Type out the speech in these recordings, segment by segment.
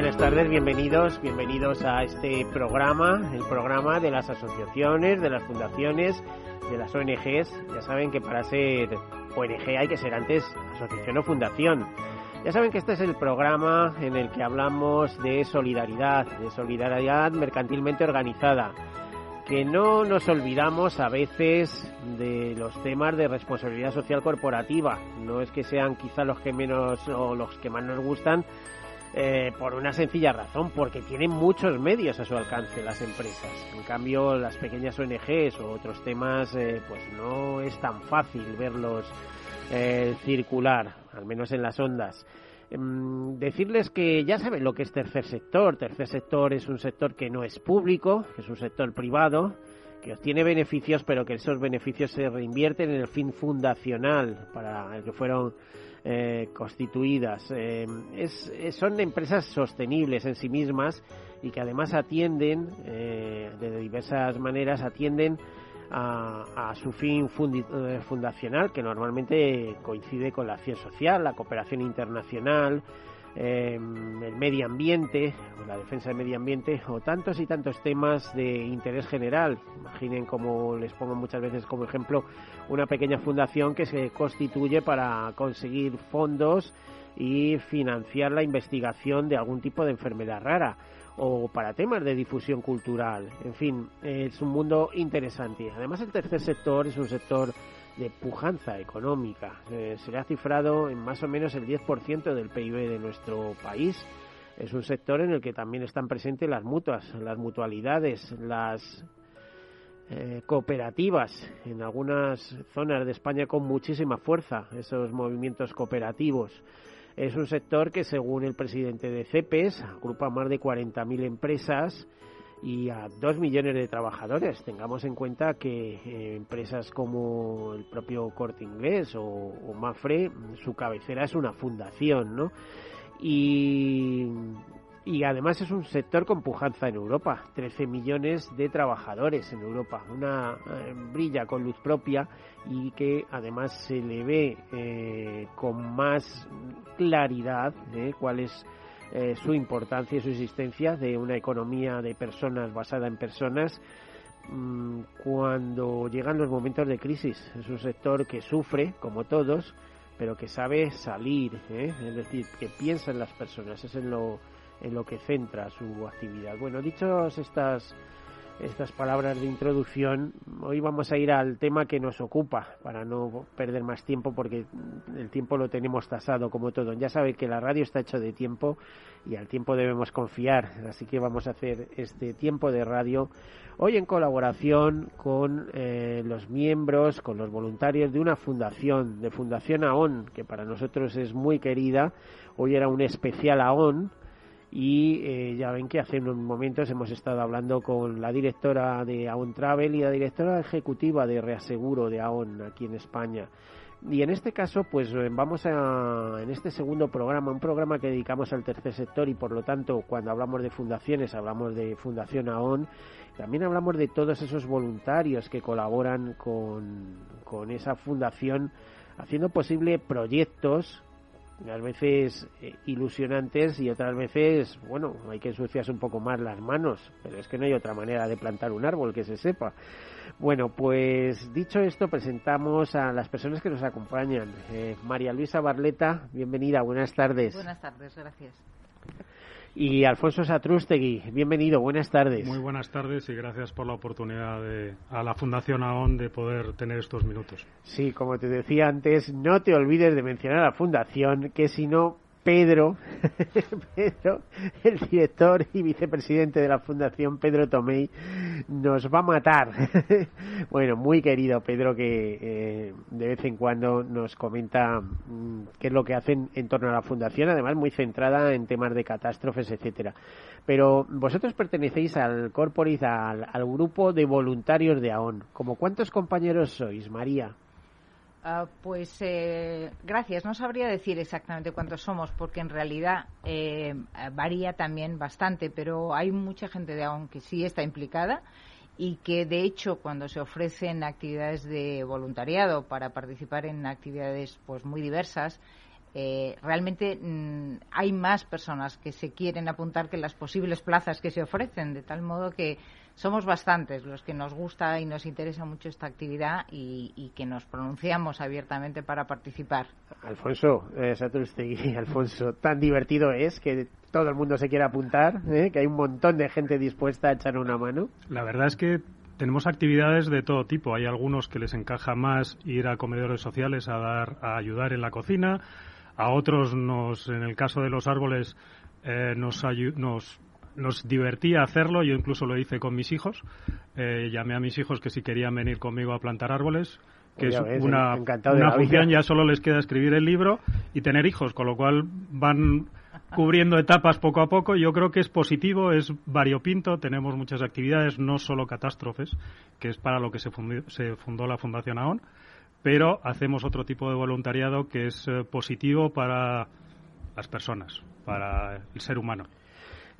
Buenas tardes, bienvenidos, bienvenidos a este programa, el programa de las asociaciones, de las fundaciones, de las ONGs. Ya saben que para ser ONG hay que ser antes asociación o fundación. Ya saben que este es el programa en el que hablamos de solidaridad, de solidaridad mercantilmente organizada, que no nos olvidamos a veces de los temas de responsabilidad social corporativa. No es que sean quizá los que menos o los que más nos gustan, eh, por una sencilla razón, porque tienen muchos medios a su alcance las empresas. En cambio, las pequeñas ONGs o otros temas, eh, pues no es tan fácil verlos eh, circular, al menos en las ondas. Em, decirles que ya saben lo que es tercer sector. Tercer sector es un sector que no es público, es un sector privado, que obtiene beneficios, pero que esos beneficios se reinvierten en el fin fundacional para el que fueron eh, constituidas. Em, es, son empresas sostenibles en sí mismas y que además atienden eh, de diversas maneras, atienden a, su fin eh, fundacional, que normalmente coincide con la acción social, la cooperación internacional, em, el medio ambiente, la defensa del medio ambiente, o tantos y tantos temas de interés general. Imaginen, como les pongo muchas veces como ejemplo, una pequeña fundación que se constituye para conseguir fondos y financiar la investigación de algún tipo de enfermedad rara o para temas de difusión cultural. En fin, es un mundo interesante. Además, el tercer sector es un sector de pujanza económica. Eh, se le ha cifrado en más o menos el 10% del PIB de nuestro país. Es un sector en el que también están presentes las mutuas, las mutualidades, las eh, cooperativas en algunas zonas de España con muchísima fuerza, esos movimientos cooperativos. Es un sector que, según el presidente de CEPES, agrupa más de 40.000 empresas y a 2 millones de trabajadores. Tengamos en cuenta que eh, empresas como el propio Corte Inglés o, o, Mafre, su cabecera es una fundación, ¿no? Y y además es un sector con pujanza en Europa, 13 millones de trabajadores en Europa, una eh, brilla con luz propia y que además se le ve eh, con más claridad eh, cuál es su importancia y su existencia de una economía de personas basada en personas mm, cuando llegan los momentos de crisis. Es un sector que sufre, como todos, pero que sabe salir, es decir, que piensa en las personas, es en lo en lo que centra su actividad. Bueno, dichos estas estas palabras de introducción, hoy vamos a ir al tema que nos ocupa para no perder más tiempo porque el tiempo lo tenemos tasado como todo. Ya sabe que la radio está hecho de tiempo y al tiempo debemos confiar, así que vamos a hacer este tiempo de radio hoy en colaboración con eh, los miembros, con los voluntarios de una fundación, de Fundación AON, que para nosotros es muy querida. Hoy era un especial AON y eh, ya ven que hace unos momentos hemos estado hablando con la directora de AON Travel y la directora ejecutiva de Reaseguro de AON aquí en España. Y en este caso, pues eh, vamos a, en este segundo programa, un programa que dedicamos al tercer sector y por lo tanto cuando hablamos de fundaciones hablamos de Fundación AON, también hablamos de todos esos voluntarios que colaboran con, con esa fundación haciendo posible proyectos unas veces eh, ilusionantes y otras veces, bueno, hay que ensuciarse un poco más las manos, pero es que no hay otra manera de plantar un árbol que se sepa. Bueno, pues dicho esto, presentamos a las personas que nos acompañan. Eh, María Luisa Barleta, bienvenida, buenas tardes. Buenas tardes, gracias y Alfonso Satrústegui. Bienvenido, buenas tardes. Muy buenas tardes y gracias por la oportunidad de, a la Fundación AON de poder tener estos minutos. Sí, como te decía antes, no te olvides de mencionar a la Fundación, que si no, Pedro, Pedro, el director y vicepresidente de la Fundación, Pedro Tomei, nos va a matar. bueno, muy querido Pedro, que eh, de vez en cuando nos comenta mm, qué es lo que hacen en torno a la fundación, además muy centrada en temas de catástrofes, etcétera. Pero vosotros pertenecéis al corporis, al, al grupo de voluntarios de AON. ¿Como cuántos compañeros sois, María? Uh, pues eh, gracias. No sabría decir exactamente cuántos somos, porque en realidad eh, varía también bastante, pero hay mucha gente de AON que sí está implicada y que, de hecho, cuando se ofrecen actividades de voluntariado para participar en actividades pues muy diversas, eh, realmente mm, hay más personas que se quieren apuntar que las posibles plazas que se ofrecen, de tal modo que somos bastantes los que nos gusta y nos interesa mucho esta actividad y, que nos pronunciamos abiertamente para participar. Alfonso, eh, Alfonso, tan divertido es que todo el mundo se quiere apuntar, ¿eh? que hay un montón de gente dispuesta a echar una mano. La verdad es que tenemos actividades de todo tipo. Hay algunos que les encaja más ir a comedores sociales a dar, a ayudar en la cocina. A otros nos, en el caso de los árboles, eh, nos, nos nos divertía hacerlo, yo incluso lo hice con mis hijos, eh, llamé a mis hijos que si querían venir conmigo a plantar árboles, que es una, una función, ya solo les queda escribir el libro y tener hijos, con lo cual van cubriendo etapas poco a poco. Yo creo que es positivo, es variopinto, tenemos muchas actividades, no solo catástrofes, que es para lo que se fundó, se fundó la Fundación AON, pero hacemos otro tipo de voluntariado que es eh, positivo para las personas, para el ser humano.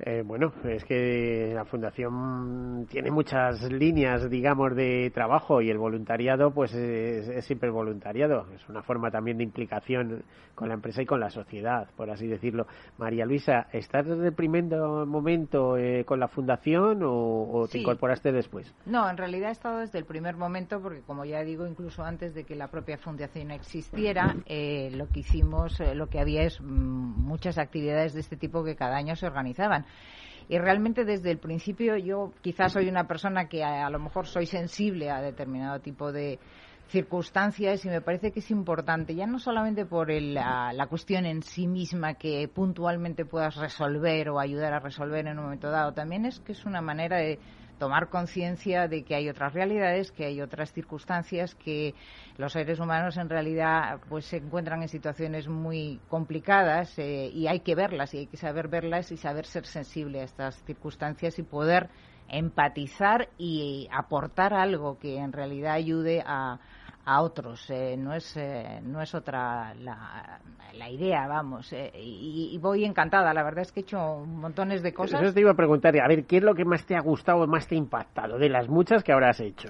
Eh, bueno, es que la fundación tiene muchas líneas, digamos, de trabajo y el voluntariado, pues es, siempre voluntariado. Es una forma también de implicación con la empresa y con la sociedad, por así decirlo. María Luisa, ¿estás desde el primer momento eh, con la fundación o, te incorporaste después? No, en realidad he estado desde el primer momento porque, como ya digo, incluso antes de que la propia fundación existiera, eh, lo que hicimos, lo que había es mm, muchas actividades de este tipo que cada año se organizaban y realmente desde el principio yo quizás soy una persona que a, lo mejor soy sensible a determinado tipo de circunstancias y me parece que es importante, ya no solamente por la, la, cuestión en sí misma que puntualmente puedas resolver o ayudar a resolver en un momento dado, también es que es una manera de tomar conciencia de que hay otras realidades, que hay otras circunstancias, que los seres humanos en realidad pues se encuentran en situaciones muy complicadas eh, y hay que verlas y hay que saber verlas y saber ser sensible a estas circunstancias y poder empatizar y aportar algo que en realidad ayude a, a otros. Eh, no, es, eh, no es otra la, la idea, vamos. Eh, y, voy encantada. La verdad es que he hecho montones de cosas. Eso te iba a preguntar. A ver, ¿qué es lo que más te ha gustado o más te ha impactado de las muchas que ahora has hecho?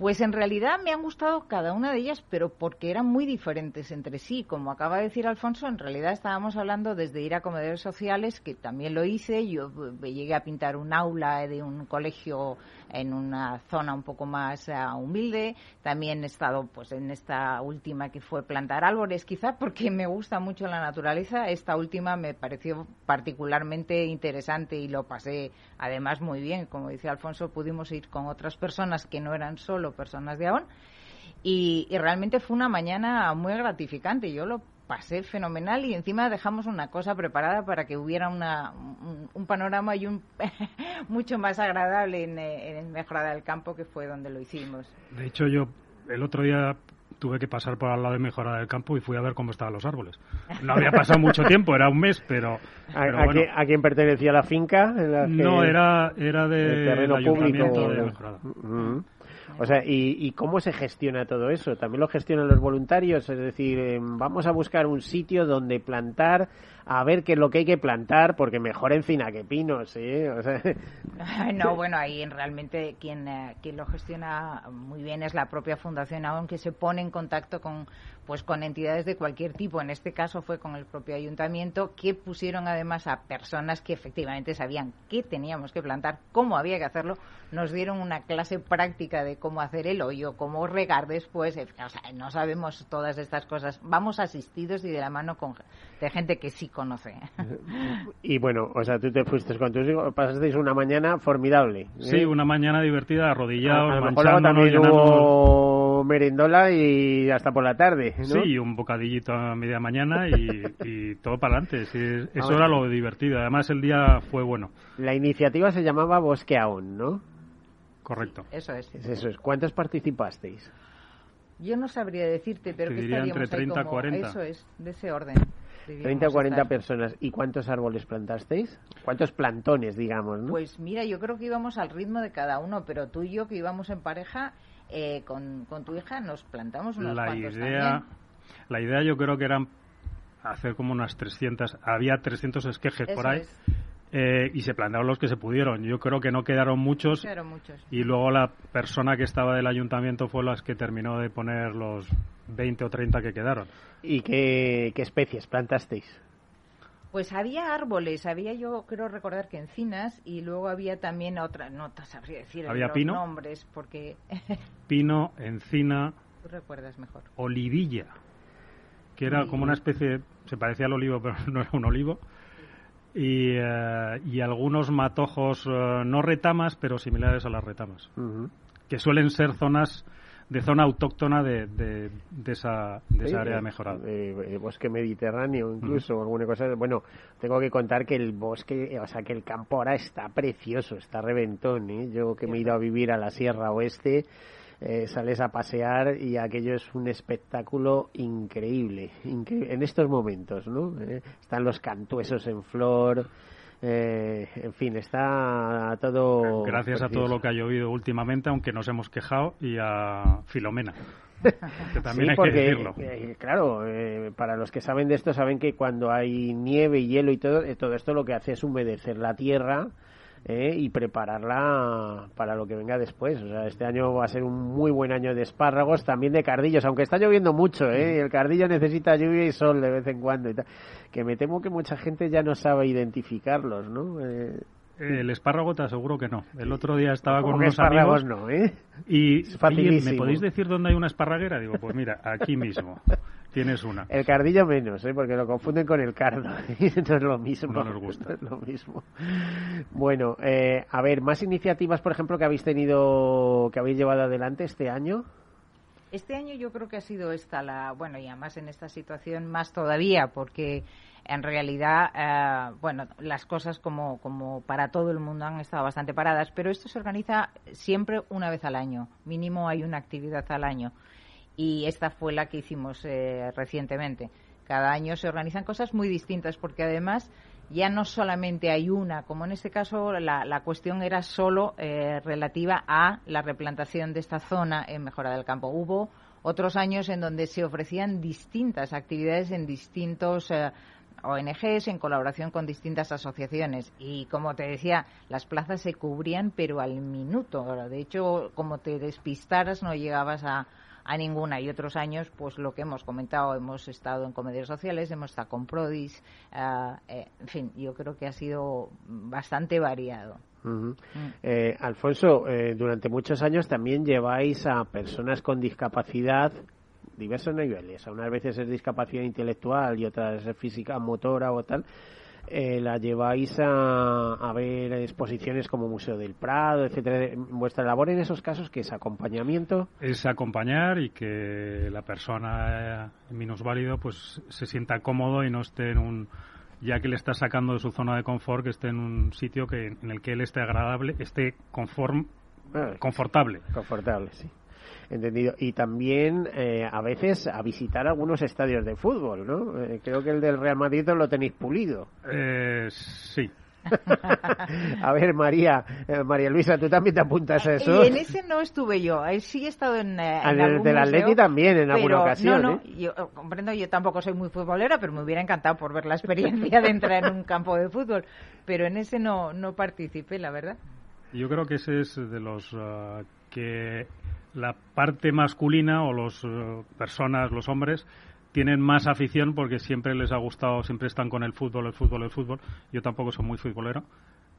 Pues en realidad me han gustado cada una de ellas, pero porque eran muy diferentes entre sí. Como acaba de decir Alfonso, en realidad estábamos hablando desde ir a comedores sociales, que también lo hice. Yo llegué a pintar un aula de un colegio en una zona un poco más eh, humilde. También he estado pues en esta última que fue plantar árboles, quizá porque me gusta mucho la naturaleza. Esta última me pareció particularmente interesante y lo pasé además muy bien. Como dice Alfonso, pudimos ir con otras personas que no eran solo personas de AON. Y, realmente fue una mañana muy gratificante. Yo lo pasé fenomenal y encima dejamos una cosa preparada para que hubiera una, un, panorama y un mucho más agradable en, en Mejorada del Campo, que fue donde lo hicimos. De hecho, yo el otro día tuve que pasar por al lado de Mejorada del Campo y fui a ver cómo estaban los árboles. No había pasado mucho tiempo, era un mes, pero... ¿A, quién, pertenecía la finca? no, era, era de, terreno público de Mejorada. Mm-hmm. O sea, ¿y, cómo se gestiona todo eso? ¿También lo gestionan los voluntarios? Es decir, em, vamos a buscar un sitio donde plantar, a ver qué es lo que hay que plantar, porque mejor encina que pinos, ¿sí? No, bueno, ahí realmente quien, eh, quien lo gestiona muy bien es la propia Fundación aunque se pone en contacto con pues con entidades de cualquier tipo. En este caso fue con el propio ayuntamiento que pusieron además a personas que efectivamente sabían qué teníamos que plantar, cómo había que hacerlo. Nos dieron una clase práctica de cómo hacer el hoyo, cómo regar después. O sea, no sabemos todas estas cosas. Vamos asistidos y de la mano con, de gente que sí conoce. Y bueno, o sea, tú te fuiste con tus hijos, pasasteis una mañana formidable. ¿eh? Sí, una mañana divertida, arrodillados, a, también hubo merendola y hasta por la tarde. Sí, un bocadillito a media mañana y, todo para adelante. eso era lo divertido. Además, el día fue bueno. La iniciativa se llamaba Bosque Aún, ¿no? Correcto. eso es. Eso es. ¿Cuántos participasteis? Yo no sabría decirte, pero Te que diría estaríamos entre 30 ahí y como, 40. Eso es, de ese orden. 30 o 40 estar. personas. ¿Y cuántos árboles plantasteis? ¿Cuántos plantones, digamos, no? Pues mira, yo creo que íbamos al ritmo de cada uno, pero tú y yo que íbamos en pareja eh, con, con tu hija nos plantamos unos La cuantos idea, también. la idea yo creo que eran hacer como unas 300, había 300 esquejes por ahí es. eh, y se plantaron los que se pudieron. Yo creo que no quedaron muchos Claro, muchos. y luego la persona que estaba del ayuntamiento fue las que terminó de poner los 20 o 30 que quedaron. ¿Y qué, qué especies plantasteis? Pues había árboles, había yo creo recordar que encinas y luego había también otra, no te sabría decir ¿Había los pino? nombres porque Pino, encina, tú recuerdas mejor. olivilla, que era como una especie, se parecía al olivo, pero no era un olivo. Y, eh, y algunos matojos, eh, no retamas, pero similares a las retamas, que suelen ser zonas de zona autóctona de, de, de esa, de esa Sí, área eh, mejorada. eh, eh, bosque mediterráneo, incluso, alguna cosa. Bueno, tengo que contar que el bosque, o sea, que el campo ahora está precioso, está reventón. ¿eh? Yo que me he ido a vivir a la Sierra Oeste, eh, sales a pasear y aquello es un espectáculo increíble, incre- en estos momentos, ¿no? Eh, están los cantuesos en flor. Eh, en fin, está todo. Gracias a todo lo que ha llovido últimamente, aunque nos hemos quejado, y a Filomena. que también sí, hay porque, que decirlo. eh, claro, eh, para los que saben de esto, saben que cuando hay nieve y hielo y todo, eh, todo esto lo que hace es humedecer la tierra eh, y prepararla para lo que venga después. O sea, este año va a ser un muy buen año de espárragos, también de cardillos, aunque está lloviendo mucho, ¿eh? el cardillo necesita lluvia y sol de vez en cuando y tal. Que me temo que mucha gente ya no sabe identificarlos, ¿no? Eh, El espárrago te aseguro que no. El otro día estaba con unos amigos no, ¿eh? y. ¿me podéis decir dónde hay una esparraguera? Digo, pues mira, aquí mismo tienes una. El cardillo menos, ¿eh? porque lo confunden con el cardo. y no es lo mismo. No nos gusta. No es lo mismo. Bueno, eh, a ver, más iniciativas, por ejemplo, que habéis tenido, que habéis llevado adelante este año. Este año yo creo que ha sido esta la, bueno, y además en esta situación más todavía, porque en realidad, eh, bueno, las cosas como, como para todo el mundo han estado bastante paradas, pero esto se organiza siempre una vez al año, mínimo hay una actividad al año. Y esta fue la que hicimos eh, recientemente. Cada año se organizan cosas muy distintas, porque además ya no solamente hay una, como en este caso la, la cuestión era solo eh, relativa a la replantación de esta zona en Mejora del Campo. Hubo otros años en donde se ofrecían distintas actividades en distintos eh, ONGs en colaboración con distintas asociaciones y como te decía las plazas se cubrían pero al minuto de hecho como te despistaras no llegabas a, a ninguna y otros años pues lo que hemos comentado hemos estado en comedores sociales hemos estado con Prodis eh, eh, en fin yo creo que ha sido bastante variado Ujú. Eh, Alfonso, eh, durante muchos años también lleváis a personas con discapacidad diversos niveles. A unas veces es discapacidad intelectual y otras es física, motora o tal. Eh, la lleváis a, a ver exposiciones como Museo del Prado, etcétera. Vuestra labor en esos casos que es acompañamiento. Es acompañar y que la persona eh, minusválido pues se sienta cómodo y no esté en un ya que le está sacando de su zona de confort, que esté en un sitio que en el que él esté agradable, esté conform, Ah, confortable. Confortable, sí. Entendido. Y también eh, a veces a visitar algunos estadios de fútbol, ¿no? Eh, creo que el del Real Madrid lo tenéis pulido. Eh, sí. a ver, María, eh, María Luisa, tú también te apuntas a eso. y en ese no estuve yo eh, sí he estado en, eh, Ah, en en el del Atleti también, en alguna pero, ocasión, No, no, ¿eh? yo eh, comprendo, yo tampoco soy muy futbolera, pero me hubiera encantado por ver la experiencia de entrar en un campo de fútbol. Pero en ese no, no participé, la verdad. Yo creo que ese es de los ah, que la parte masculina o las personas, los hombres, tienen más afición porque siempre les ha gustado, siempre están con el fútbol, el fútbol, el fútbol. Yo tampoco soy muy futbolero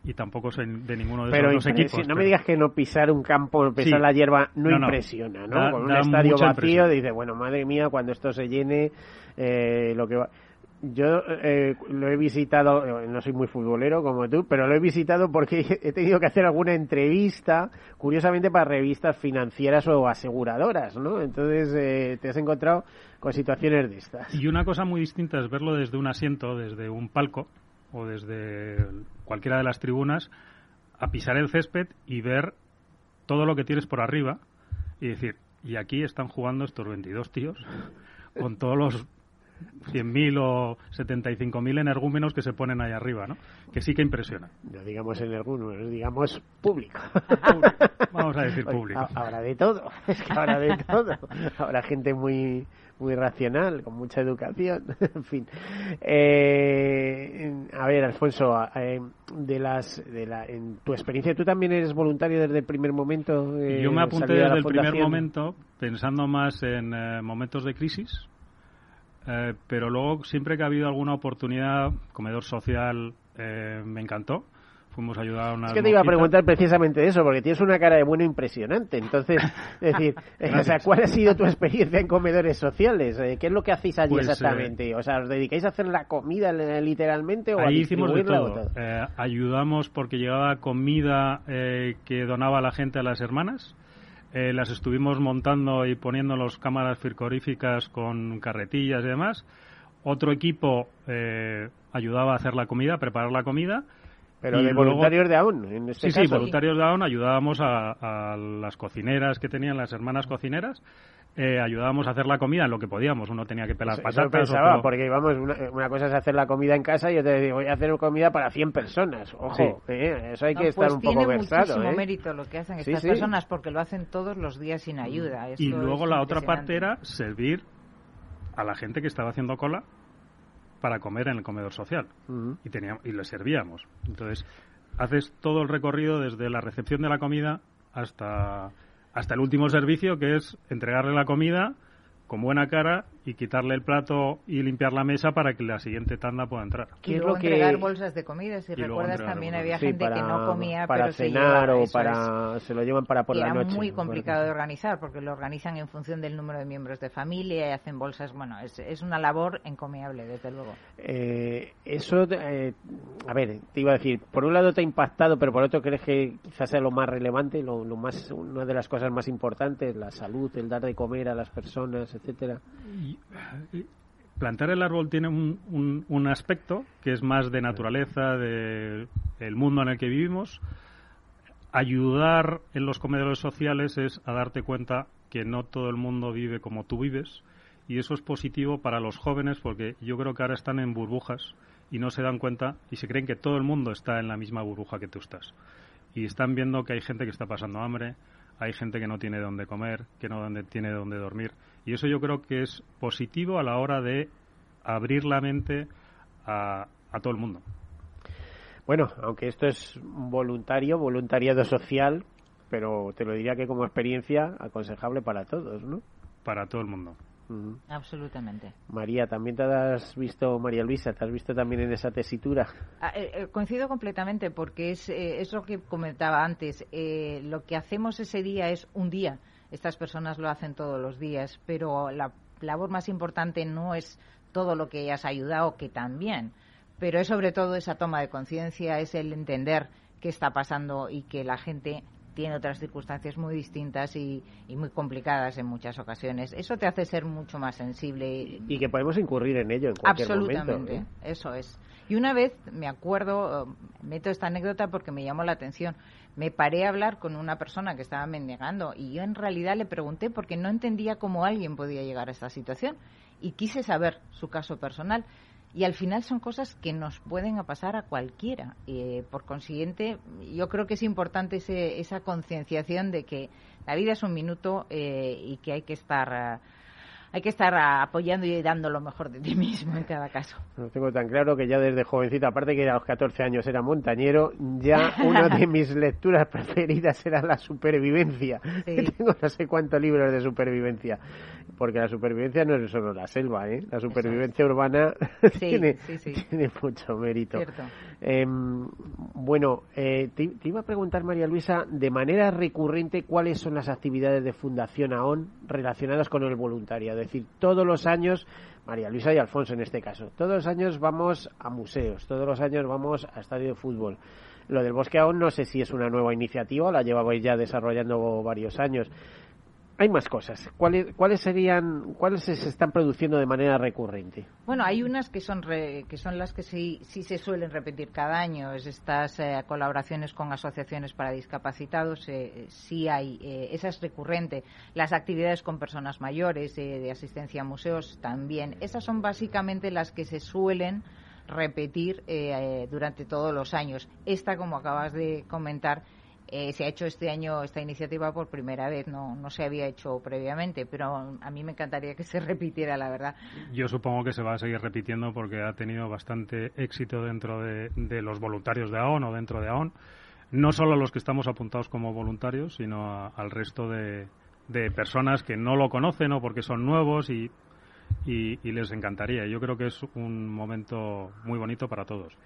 y tampoco soy de ninguno de Pero esos dos equipos. no pero- me digas que no pisar un campo, pisar Sí. la hierba no, No, no. impresiona, ¿no? Da- Con un estadio vacío, dice, bueno, madre mía, cuando esto se llene, eh, lo que va... Yo eh, lo he visitado, eh, no soy muy futbolero como tú, pero lo he visitado porque he tenido que hacer alguna entrevista, curiosamente para revistas financieras o aseguradoras, ¿no? Entonces eh, te has encontrado con situaciones de estas. Y una cosa muy distinta es verlo desde un asiento, desde un palco o desde cualquiera de las tribunas, a pisar el césped y ver todo lo que tienes por arriba y decir, y aquí están jugando estos 22 tíos con todos los 100.000 o 75.000 energúmenos que se ponen ahí arriba, ¿no? Que sí que impresiona. No digamos energúmenos, digamos público. Vamos a decir público. Ahora de todo, es que ahora de todo. Ahora gente muy muy racional, con mucha educación, en fin. Eh, a ver, Alfonso, eh, de las, de la, en tu experiencia, ¿tú también eres voluntario desde el primer momento? Eh, Yo me apunté desde el primer momento, pensando más en momentos de crisis, pero luego siempre que ha habido alguna oportunidad, comedor social, me encantó fuimos a ayudar a una. Es que te iba a preguntar precisamente eso, porque tienes una cara de bueno impresionante. Entonces, es decir, o sea, ¿cuál ha sido tu experiencia en comedores sociales? Eh, ¿Qué es lo que hacéis allí pues, exactamente? Eh, o sea, ¿os dedicáis a hacer la comida literalmente o ahí a hicimos de todo. Eh, ayudamos porque llegaba comida que donaba la gente a las hermanas. Las estuvimos montando y poniendo las cámaras frigoríficas con carretillas y demás. Otro equipo ayudaba a hacer la comida, a preparar la comida pero de voluntarios de AUN, en este sí, Sí, voluntarios de AUN ayudábamos a, las cocineras que tenían las hermanas cocineras. Eh, ayudábamos a hacer la comida en lo que podíamos. Uno tenía que pelar patatas. Eso pensaba, porque vamos, una, cosa es hacer la comida en casa y yo te digo, voy a hacer comida para 100 personas. Ojo, eh, eso hay que estar pues un poco versado. Tiene muchísimo mérito lo que hacen estas personas porque lo hacen todos los días sin ayuda. y luego la otra parte era servir a la gente que estaba haciendo cola para comer en el comedor social y teníamos y le servíamos. Entonces, haces todo el recorrido desde la recepción de la comida hasta hasta el último servicio que es entregarle la comida con buena cara y quitarle el plato y limpiar la mesa para que la siguiente tanda pueda entrar. Y luego entregar bolsas de comida, si recuerdas también había gente que no comía para cenar o para se lo llevan para por la noche. Era muy complicado de organizar porque lo organizan en función del número de miembros de familia y hacen bolsas, bueno, es, es una labor encomiable desde luego. Eh, eso, eh, a ver, te iba a decir, por un lado te ha impactado, pero por otro crees que quizás sea lo más relevante, lo, lo más, una de las cosas más importantes, la salud, el dar de comer a las personas, etcétera. plantar el árbol tiene un, un, aspecto que es más de naturaleza, de el mundo en el que vivimos. Ayudar en los comedores sociales es a darte cuenta que no todo el mundo vive como tú vives y eso es positivo para los jóvenes porque yo creo que ahora están en burbujas y no se dan cuenta y se creen que todo el mundo está en la misma burbuja que tú estás. Y están viendo que hay gente que está pasando hambre, hay gente que no tiene dónde comer, que no tiene dónde dormir. Y eso yo creo que es positivo a la hora de abrir la mente a, todo el mundo. Bueno, aunque esto es voluntario, voluntariado social, pero te lo diría que como experiencia aconsejable para todos, ¿no? Para todo el mundo. Absolutamente. María, ¿también te has visto, María Luisa, te has visto también en esa tesitura? Ah, eh, eh, coincido completamente porque es, eh, es lo que comentaba antes. lo que hacemos ese día es un día estas personas lo hacen todos los días, pero la labor más importante no es todo lo que hayas ayudado, que también, pero es sobre todo esa toma de conciencia, es el entender qué está pasando y que la gente tiene otras circunstancias muy distintas y, muy complicadas en muchas ocasiones. Eso te hace ser mucho más sensible. Y que podemos incurrir en ello en cualquier Absolutamente, momento. eso es. Y una vez, me acuerdo, meto esta anécdota porque me llamó la atención, me paré a hablar con una persona que estaba mendigando y yo en realidad le pregunté porque no entendía cómo alguien podía llegar a esta situación y quise saber su caso personal. Y al final son cosas que nos pueden pasar a cualquiera. y por consiguiente, yo creo que es importante esa concienciación de que la vida es un minuto eh, y que hay que estar hay que estar apoyando y dando lo mejor de ti mismo en cada caso. Lo tengo tan claro que ya desde jovencita, aparte que a los 14 años era montañero, ya una de mis lecturas preferidas era la supervivencia. Tengo no sé cuántos libros de supervivencia, porque la supervivencia no es solo la selva, ¿eh? la supervivencia urbana tiene, tiene, mucho mérito. Em, bueno, eh, te, te, iba a preguntar, María Luisa, de manera recurrente, ¿cuáles son las actividades de Fundación AON relacionadas con el voluntariado? Decir, todos los años, María Luisa y Alfonso en este caso, todos los años vamos a museos, todos los años vamos a estadio de fútbol. Lo del bosque aún no sé si es una nueva iniciativa, la llevabais ya desarrollando varios años. Hay más cosas. ¿Cuáles, ¿Cuáles serían, cuáles se están produciendo de manera recurrente? Bueno, hay unas que son que son las que sí, sí se suelen repetir cada año. Es estas eh, colaboraciones con asociaciones para discapacitados. Eh, sí hay, eh, esa es recurrente. Las actividades con personas mayores, de asistencia a museos también. Esas son básicamente las que se suelen repetir durante todos los años. Esta, como acabas de comentar, eh, se ha hecho este año esta iniciativa por primera vez, no, no se había hecho previamente, pero a mí me encantaría que se repitiera, la verdad. Yo supongo que se va a seguir repitiendo porque ha tenido bastante éxito dentro de, los voluntarios de AON o dentro de AON, no solo los que estamos apuntados como voluntarios, sino al resto de, personas que no lo conocen o porque son nuevos y, y les encantaría. Yo creo que es un momento muy bonito para todos.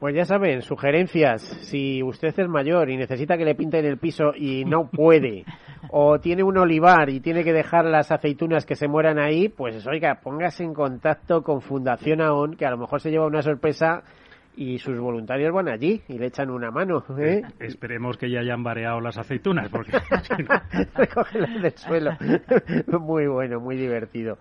Pues ya saben, sugerencias. Si usted es mayor y necesita que le pinten el piso y no puede, o tiene un olivar y tiene que dejar las aceitunas que se mueran ahí, pues oiga, póngase en contacto con Fundación AON, que a lo mejor se lleva una sorpresa y sus voluntarios van allí y le echan una mano. ¿eh? Esperemos que ya hayan variado las aceitunas, porque recogerlas del suelo. muy bueno, muy divertido.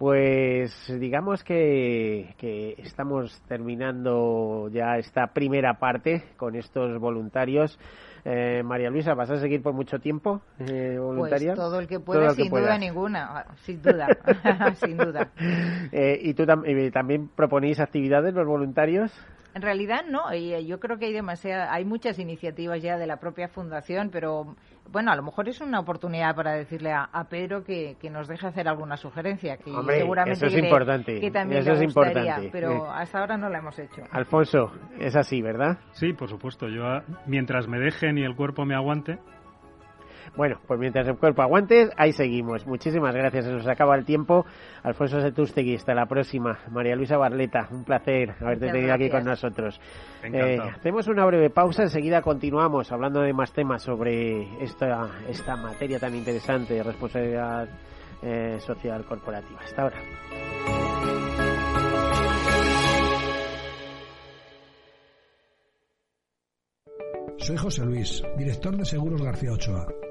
Pues digamos que, estamos terminando ya esta primera parte con estos voluntarios. Eh, María Luisa, ¿vas a seguir por mucho tiempo eh, voluntaria? Pues todo el que pueda, sin duda ninguna, sin duda, sin duda. Eh, ¿Y tú también proponéis actividades los voluntarios? En realidad no, eh, yo creo que hay demasiada, hay muchas iniciativas ya de la propia fundación, pero bueno, a lo mejor es una oportunidad para decirle a, Pedro que, nos deje hacer alguna sugerencia, que seguramente eso es importante, que también eso es importante. pero hasta ahora no la hemos hecho. Alfonso, es así, ¿verdad? Sí, por supuesto. Yo mientras me dejen y el cuerpo me aguante, bueno, pues mientras el cuerpo aguante, ahí seguimos. Muchísimas gracias, se nos acaba el tiempo. Alfonso Setustegui, hasta la próxima. María Luisa Barleta, un placer haberte tenido aquí con nosotros. Eh, hacemos una breve pausa, enseguida continuamos hablando de más temas sobre esta, esta materia tan interesante de responsabilidad eh, social corporativa. Hasta ahora. Soy José Luis, director de Seguros García Ochoa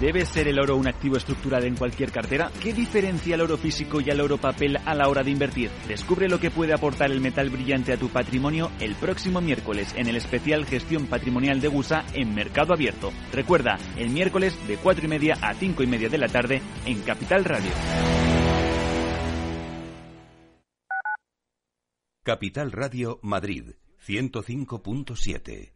¿Debe ser el oro un activo estructural en cualquier cartera? ¿Qué diferencia el oro físico y el oro papel a la hora de invertir? Descubre lo que puede aportar el metal brillante a tu patrimonio el próximo miércoles en el especial Gestión Patrimonial de GUSA en Mercado Abierto. Recuerda, el miércoles de 4 y media a 5 y media de la tarde en Capital Radio. Capital Radio Madrid 105.7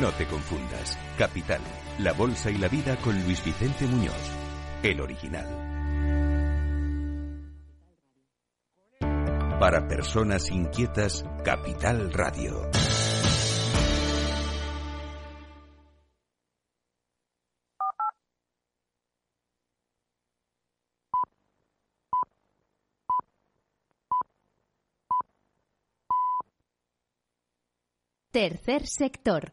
No te confundas. Capital, la bolsa y la vida con Luis Vicente Muñoz, el original. Para personas inquietas, Capital Radio. Tercer sector,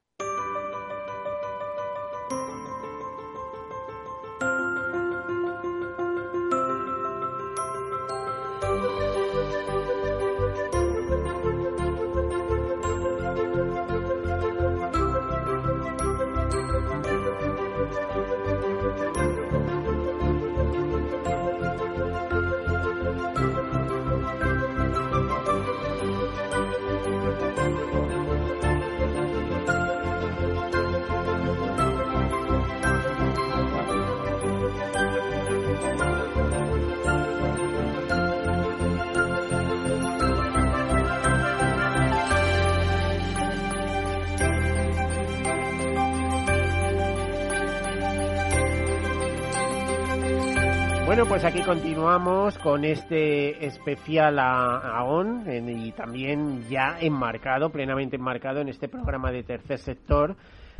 Bueno, pues aquí continuamos con este especial a AON y también ya enmarcado, plenamente enmarcado en este programa de tercer sector.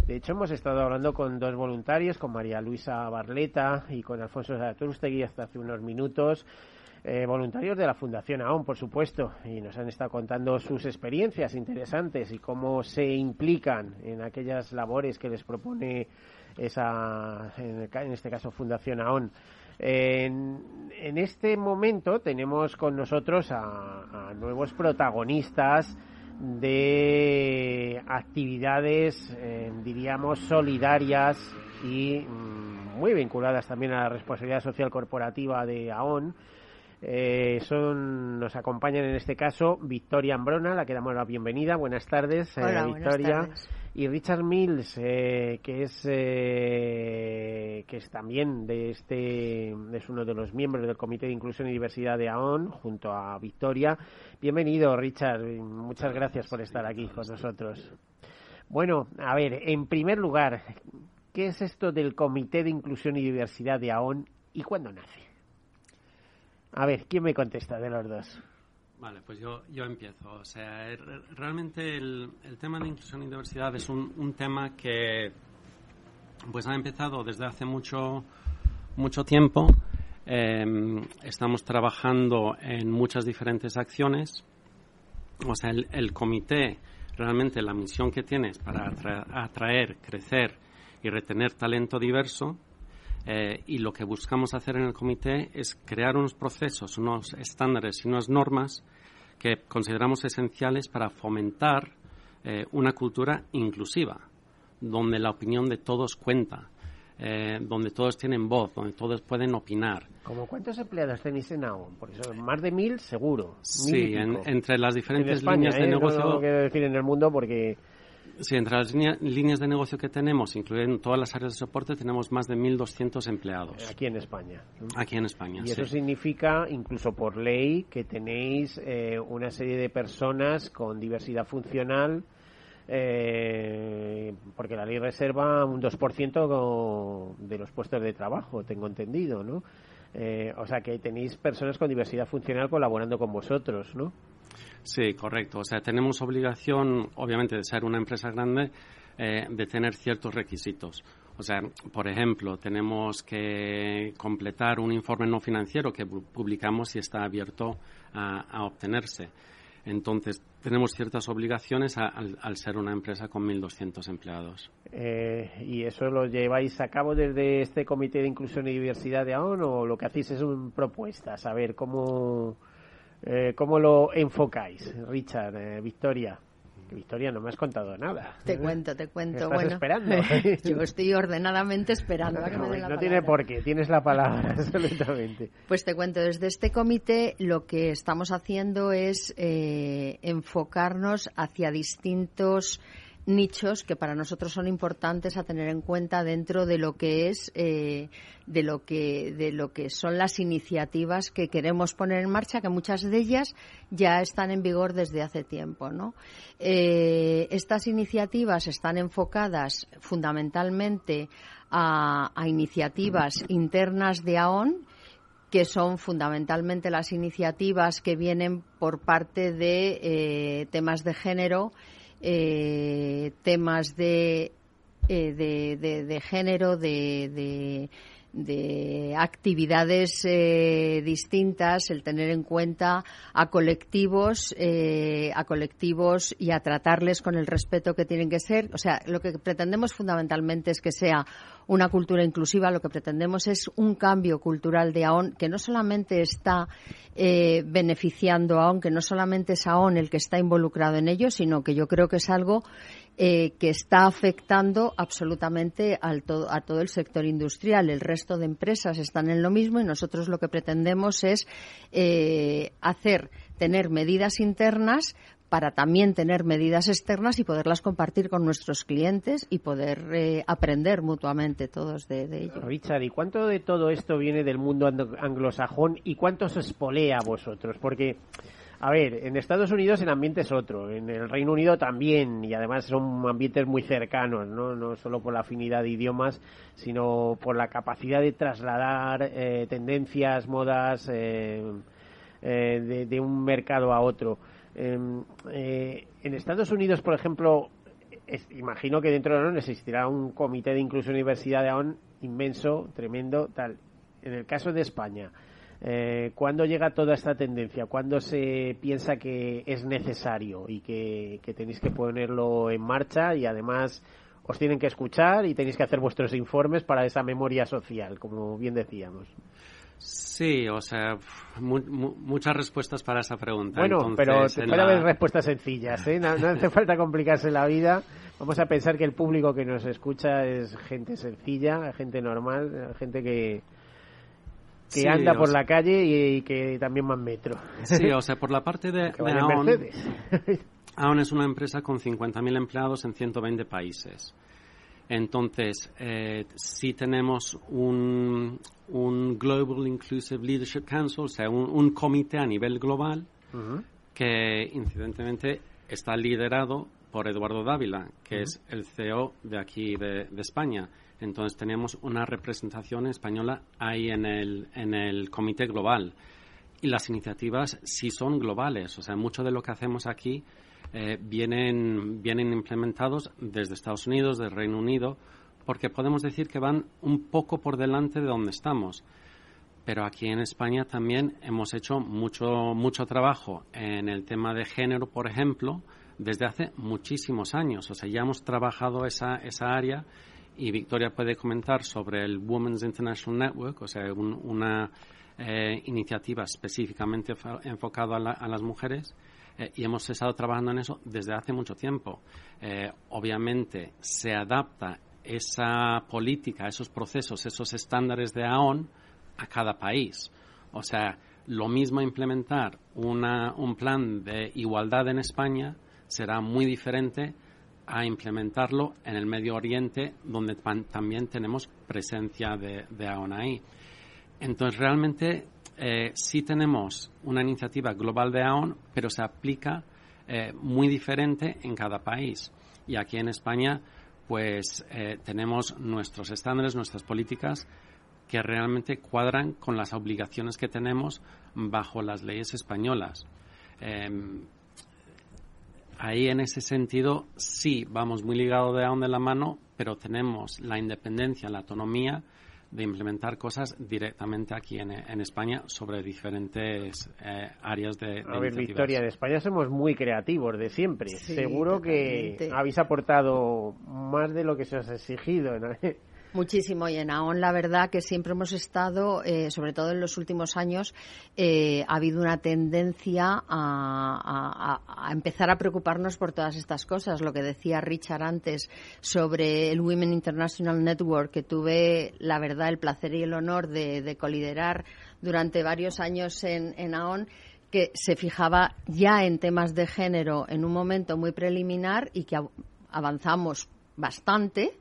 De hecho, hemos estado hablando con dos voluntarios, con María Luisa Barleta y con Alfonso Zatrustegui hasta hace unos minutos. Eh, voluntarios de la Fundación AON, por supuesto, y nos han estado contando sus experiencias interesantes y cómo se implican en aquellas labores que les propone esa, en este caso, Fundación AON. En, en, este momento tenemos con nosotros a, a nuevos protagonistas de actividades, eh, diríamos, solidarias y mmm, muy vinculadas también a la responsabilidad social corporativa de AON. Eh, son, nos acompañan en este caso Victoria Ambrona, la que damos la bienvenida. Buenas tardes, Hola, eh, Victoria. Buenas tardes y Richard Mills eh, que es eh, que es también de este es uno de los miembros del comité de inclusión y diversidad de AON junto a Victoria. Bienvenido Richard. Muchas gracias por estar aquí con nosotros. Bueno a ver en primer lugar qué es esto del comité de inclusión y diversidad de AON y cuándo nace a ver quién me contesta de los dos Vale, pues yo, yo empiezo. O sea, realmente el, el tema de inclusión y diversidad es un, un, tema que pues ha empezado desde hace mucho, mucho tiempo. Eh, estamos trabajando en muchas diferentes acciones. O sea, el, comité, realmente la misión que tiene es para atraer crecer y retener talento diverso. Eh, y lo que buscamos hacer en el comité es crear unos procesos, unos estándares y unas normas que consideramos esenciales para fomentar eh, una cultura inclusiva, donde la opinión de todos cuenta, eh, donde todos tienen voz, donde todos pueden opinar. ¿Cómo cuántos empleados tenéis en AON? Por eso, más de mil, seguro. Sí, mil en, entre las diferentes en España, líneas de ¿eh? negocio. No, no quiero decir en el mundo porque Sí, entre las líneas de negocio que tenemos, incluyendo todas las áreas de soporte, tenemos más de 1.200 empleados. Aquí en España. Aquí en España, Y sí. eso significa, incluso por ley, que tenéis eh, una serie de personas con diversidad funcional, eh, porque la ley reserva un 2% de los puestos de trabajo, tengo entendido, ¿no? Eh, o sea que tenéis personas con diversidad funcional colaborando con vosotros, ¿no? Sí, correcto. O sea, tenemos obligación, obviamente, de ser una empresa grande, eh, de tener ciertos requisitos. O sea, por ejemplo, tenemos que completar un informe no financiero que publicamos y está abierto a, obtenerse. Entonces, tenemos ciertas obligaciones a, al, al, ser una empresa con 1.200 empleados. Eh, ¿Y eso lo lleváis a cabo desde este Comité de Inclusión y Diversidad de AON o lo que hacéis es un propuestas? A ver, ¿cómo, eh, cómo lo enfocáis, Richard, eh, Victoria? Victoria, no me has contado nada. Te cuento, te cuento. ¿Estás bueno, esperando? yo estoy ordenadamente esperando a que me den la no tiene por qué, tienes la palabra, absolutamente. Pues te cuento, desde este comité lo que estamos haciendo es eh, enfocarnos hacia distintos nichos que para nosotros son importantes a tener en cuenta dentro de lo que es eh, de lo que de lo que son las iniciativas que queremos poner en marcha que muchas de ellas ya están en vigor desde hace tiempo ¿no? Eh, estas iniciativas están enfocadas fundamentalmente a, iniciativas internas de AON que son fundamentalmente las iniciativas que vienen por parte de eh, temas de género eh, temas de, eh, de, de, género, de, de actividades eh, distintas, el tener en cuenta a colectivos, eh, a colectivos y a tratarles con el respeto que tienen que ser. O sea, lo que pretendemos fundamentalmente es que sea una cultura inclusiva. Lo que pretendemos es un cambio cultural de AON que no solamente está eh, beneficiando a AON, que no solamente es AON el que está involucrado en ello, sino que yo creo que es algo eh, que está afectando absolutamente al a todo el sector industrial. El resto de empresas están en lo mismo y nosotros lo que pretendemos es eh, hacer, tener medidas internas para también tener medidas externas y poderlas compartir con nuestros clientes y poder eh, aprender mutuamente todos de, ello. Richard, ¿y cuánto de todo esto viene del mundo anglosajón y cuánto se espolea a vosotros? Porque a ver, en Estados Unidos el ambiente es otro, en el Reino Unido también, y además son ambientes muy cercanos, no, no solo por la afinidad de idiomas, sino por la capacidad de trasladar eh, tendencias, modas eh, eh, de, un mercado a otro. Em, en Estados Unidos, por ejemplo, imagino que dentro de ONU existirá un comité de inclusión universidad de AON inmenso, tremendo, tal. En el caso de España, eh, ¿Cuándo llega toda esta tendencia? ¿Cuándo se piensa que es necesario y que, tenéis que ponerlo en marcha y además os tienen que escuchar y tenéis que hacer vuestros informes para esa memoria social, como bien decíamos? Sí, o sea, muchas respuestas para esa pregunta. Bueno, pero puede haber respuestas sencillas, ¿eh? no, hace falta complicarse la vida. Vamos a pensar que el público que nos escucha es gente sencilla, gente normal, gente que, que anda por la calle y, que también va en metro. Sí, o sea, por la parte de, AON, AON es una empresa con 50.000 empleados en 120 países. Entonces, eh, sí tenemos un, un, Global Inclusive Leadership Council, o sea, un, comité a nivel global que, incidentemente, está liderado por Eduardo Dávila, que es el CEO de aquí de España. Entonces tenemos una representación española ahí en el, en el comité global. Y las iniciativas sí son globales. O sea, mucho de lo que hacemos aquí eh, vienen, vienen implementados desde Estados Unidos, del Reino Unido, porque podemos decir que van un poco por delante de donde estamos. Pero aquí en España también hemos hecho mucho, mucho trabajo en el tema de género, por ejemplo, desde hace muchísimos años. O sea, ya hemos trabajado esa, esa área y Victoria puede comentar sobre el Women's International Network, o sea, una eh, iniciativa específicamente enfocada a, las mujeres. Eh, y hemos estado trabajando en eso desde hace mucho tiempo. Eh, obviamente se adapta esa política, esos procesos, esos estándares de AON a cada país. O sea, lo mismo implementar una, un plan de igualdad en España será muy diferente a implementarlo en el Medio Oriente, donde también tenemos presencia de, de AON Entonces, realmente eh, sí tenemos una iniciativa global de AON, pero se aplica eh, muy diferente en cada país. Y aquí en España, pues eh, tenemos nuestros estándares, nuestras políticas que realmente cuadran con las obligaciones que tenemos bajo las leyes españolas. Em, ahí en ese sentido sí vamos muy ligados de aún de la mano, pero tenemos la independencia, la autonomía de implementar cosas directamente aquí en, España sobre diferentes eh, áreas de, de A ver, Victoria, en España somos muy creativos de siempre. Seguro que habéis aportado más de lo que se os ha exigido. ¿no? Muchísimo. Y en AON, la verdad que siempre hemos estado, eh, sobre todo en los últimos años, eh, ha habido una tendencia a, empezar a preocuparnos por todas estas cosas. Lo que decía Richard antes sobre el Women International Network, que tuve, la verdad, el placer y el honor de, coliderar durante varios años en, en AON que se fijaba ya en temas de género en un momento muy preliminar y que avanzamos bastante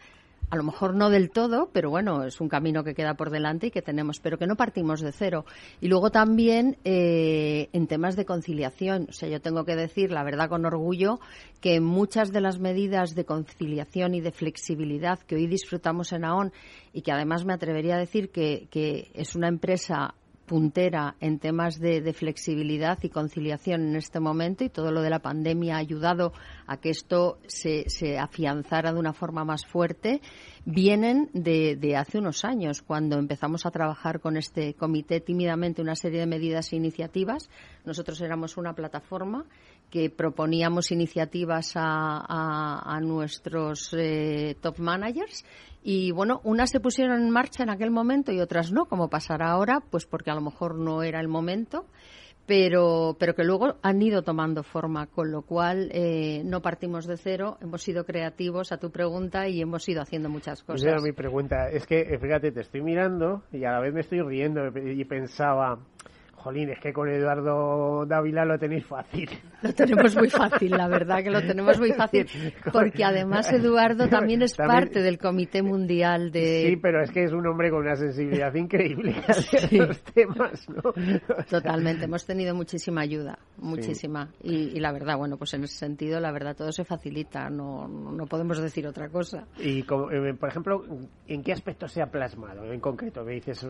a lo mejor no del todo, pero bueno, es un camino que queda por delante y que tenemos, pero que no partimos de cero. Y luego también eh, en temas de conciliación, o sea, yo tengo que decir, la verdad con orgullo, que muchas de las medidas de conciliación y de flexibilidad que hoy disfrutamos en AON y que además me atrevería a decir que, que es una empresa puntera en temas de, flexibilidad y conciliación en este momento y todo lo de la pandemia ha ayudado a que esto se, afianzara de una forma más fuerte, vienen de, hace unos años, cuando empezamos a trabajar con este comité tímidamente una serie de medidas e iniciativas. Nosotros éramos una plataforma que proponíamos iniciativas a, nuestros eh, top managers y bueno, unas se pusieron en marcha en aquel momento y otras no, como pasará ahora, pues porque a lo mejor no era el momento, pero, pero que luego han ido tomando forma, con lo cual eh, no partimos de cero, hemos sido creativos a tu pregunta y hemos ido haciendo muchas cosas. Esa era mi pregunta. Es que, eh, fíjate, te estoy mirando y a la vez me estoy riendo y pensaba, Jolín, es que con Eduardo Dávila lo tenéis fácil. Lo tenemos muy fácil, la verdad que lo tenemos muy fácil. Porque además Eduardo también es parte del Comité Mundial de... Sí, pero es que es un hombre con una sensibilidad increíble a los temas, ¿no? Totalmente, hemos tenido muchísima ayuda, muchísima. Y, la verdad, bueno, pues en ese sentido, la verdad, todo se facilita, no, no podemos decir otra cosa. Y, eh, por ejemplo, ¿en qué aspecto se ha plasmado en concreto? Me dices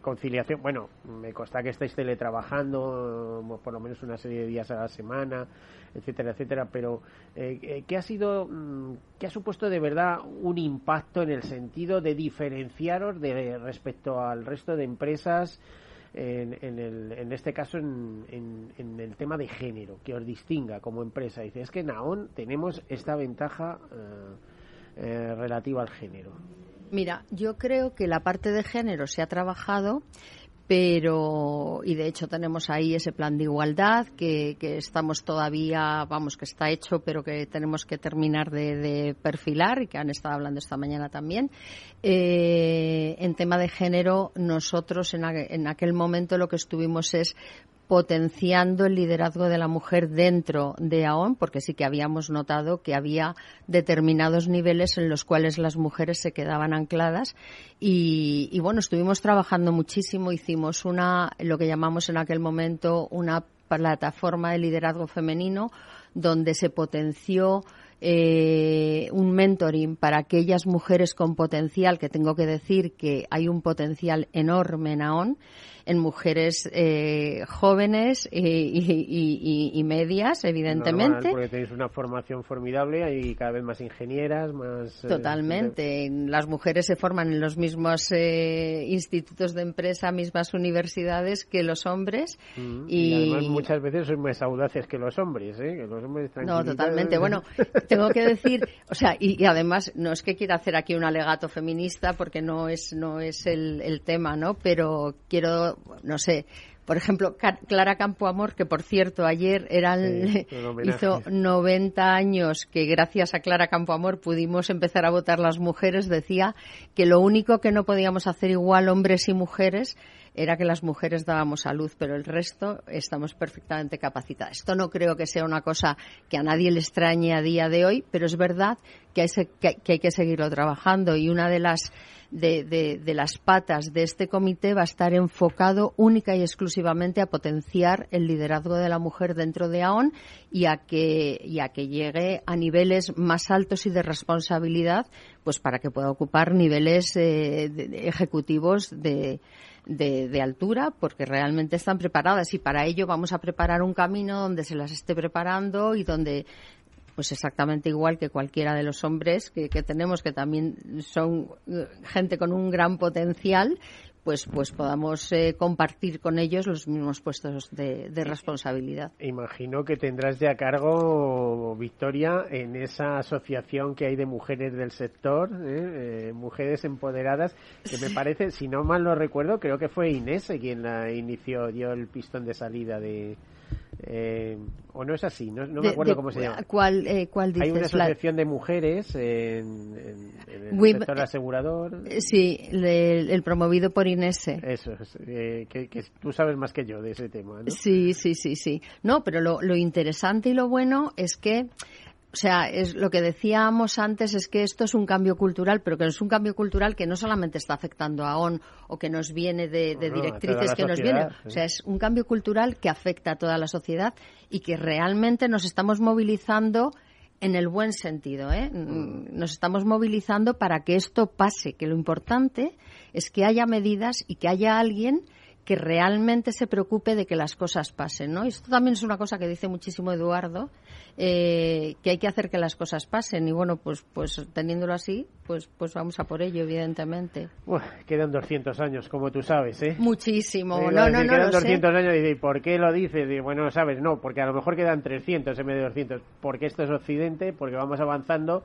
conciliación, bueno, me consta que estáis trabajando por lo menos una serie de días a la semana, etcétera, etcétera, pero eh, eh, ¿qué ha sido, mm, qué ha supuesto de verdad un impacto en el sentido de diferenciaros de respecto al resto de empresas? En, el, en, este caso en, en, el tema de género, que os distinga como empresa. Dice, es que en AON tenemos esta ventaja eh, relativa al género. Mira, yo creo que la parte de género se ha trabajado, pero y de hecho tenemos ahí ese plan de igualdad que, estamos todavía vamos que está hecho pero que tenemos que terminar de, perfilar y que han estado hablando esta mañana también. Eh, en tema de género nosotros en, en aquel momento lo que estuvimos es potenciando el liderazgo de la mujer dentro de AON, porque sí que habíamos notado que había determinados niveles en los cuales las mujeres se quedaban ancladas. Y, bueno, estuvimos trabajando muchísimo, hicimos una, lo que llamamos en aquel momento una plataforma de liderazgo femenino donde se potenció eh, un mentoring para aquellas mujeres con potencial, que tengo que decir que hay un potencial enorme en AON, en mujeres eh, jóvenes y, medias, evidentemente. porque tenéis una formación formidable y cada vez más ingenieras, más... Eh, Totalmente. Las mujeres se forman en los mismos eh, institutos de empresa, mismas universidades que los hombres. Mm, y... además muchas veces son más audaces que los hombres, ¿eh? Que los hombres no, totalmente. Bueno, tengo que decir, o sea, y, además no es que quiera hacer aquí un alegato feminista porque no es no es el, el tema, ¿no? Pero quiero no sé, por ejemplo, Clara Campoamor, que por cierto ayer eran, hizo 90 años que gracias a Clara Campoamor pudimos empezar a votar las mujeres, decía que lo único que no podíamos hacer igual hombres y mujeres era que las mujeres dábamos salud, pero el resto estamos perfectamente capacitadas. Esto no creo que sea una cosa que a nadie le extrañe a día de hoy, pero es verdad que hay, que, seguirlo trabajando y una de las de, de, las patas de este comité va a estar enfocado única y exclusivamente a potenciar el liderazgo de la mujer dentro de AON y a que, y a que llegue a niveles más altos y de responsabilidad, pues para que pueda ocupar niveles eh, ejecutivos de, de, altura porque realmente están preparadas y para ello vamos a preparar un camino donde se las esté preparando y donde pues exactamente igual que cualquiera de los hombres que, tenemos, que también son eh, gente con un gran potencial, pues, pues podamos eh, compartir con ellos los mismos puestos de, responsabilidad. Imagino que tendrás ya a cargo, Victoria, en esa asociación que hay de mujeres del sector, ¿eh? mujeres empoderadas, que me parece, si no mal lo recuerdo, creo que fue Inés quien la inició, dio el pistón de salida de, eh, ¿O no es así? No, me acuerdo cómo se llama. ¿Cuál, eh, cuál dices? Hay una asociación de mujeres en, el sector asegurador. Eh, sí, el, promovido por Inese. Eso, que, que, tú sabes más que yo de ese tema. ¿no? Sí, sí, sí, sí. No, pero lo, lo interesante y lo bueno es que o sea, es lo que decíamos antes es que esto es un cambio cultural, pero que es un cambio cultural que no solamente está afectando a ON o que nos viene de, directrices que nos vienen. O sea, es un cambio cultural que afecta a toda la sociedad y que realmente nos estamos movilizando en el buen sentido. ¿eh? Mm. Nos estamos movilizando para que esto pase, que lo importante es que haya medidas y que haya alguien que realmente se preocupe de que las cosas pasen, ¿no? Y esto también es una cosa que dice muchísimo Eduardo, eh, que hay que hacer que las cosas pasen y bueno, pues pues teniéndolo así, pues pues vamos a por ello, evidentemente. quedan 200 años, como tú sabes, ¿eh? Muchísimo, no, no, no, Quedan 200 años y ¿por qué lo dices? Y, bueno, sabes, no, porque a lo mejor quedan 300 en vez de 200, porque esto es Occidente, porque vamos avanzando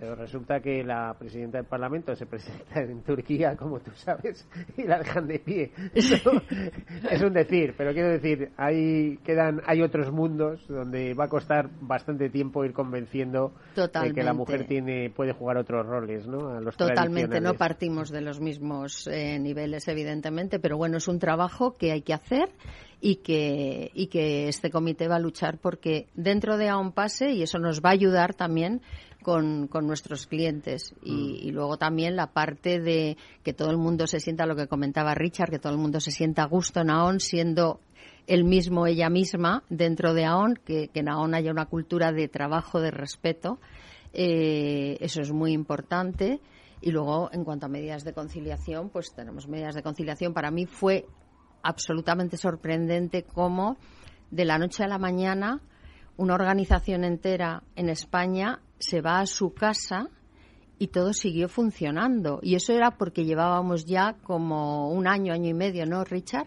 pero resulta que la presidenta del Parlamento se presenta en Turquía, como tú sabes, y la dejan de pie. es un decir, pero quiero decir, hay, quedan, hay otros mundos donde va a costar bastante tiempo ir convenciendo de que la mujer tiene, puede jugar otros roles, ¿no? A los Totalmente, no partimos de los mismos eh, niveles, evidentemente, pero bueno, es un trabajo que hay que hacer y que, y que este comité va a luchar porque dentro de un pase, y eso nos va a ayudar también con, con nuestros clientes. Y, mm. y, luego también la parte de que todo el mundo se sienta, lo que comentaba Richard, que todo el mundo se sienta a gusto en AON siendo el mismo ella misma dentro de AON, que, que en AON haya una cultura de trabajo, de respeto. Eh, eso es muy importante. Y luego, en cuanto a medidas de conciliación, pues tenemos medidas de conciliación. Para mí fue absolutamente sorprendente cómo de la noche a la mañana una organización entera en España se va a su casa y todo siguió funcionando. Y eso era porque llevábamos ya como un año, año y medio, ¿no, Richard?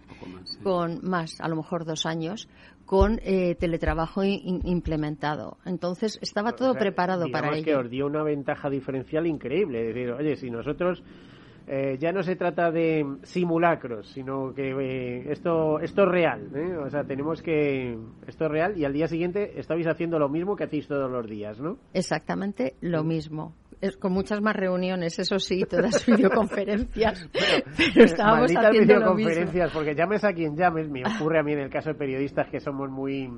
Con más, a lo mejor dos años, con eh, teletrabajo implementado. Entonces estaba todo preparado para ello. que os dio una ventaja diferencial increíble. Es decir, oye, si nosotros eh, ya no se trata de simulacros, sino que eh, esto, esto es real. ¿eh? O sea, tenemos que. Esto es real y al día siguiente estabais haciendo lo mismo que hacéis todos los días, ¿no? Exactamente lo mismo. con muchas más reuniones, eso sí, todas videoconferencias. pero estábamos haciendo videoconferencias, porque llames a quien llames, me ocurre a mí en el caso de periodistas que somos muy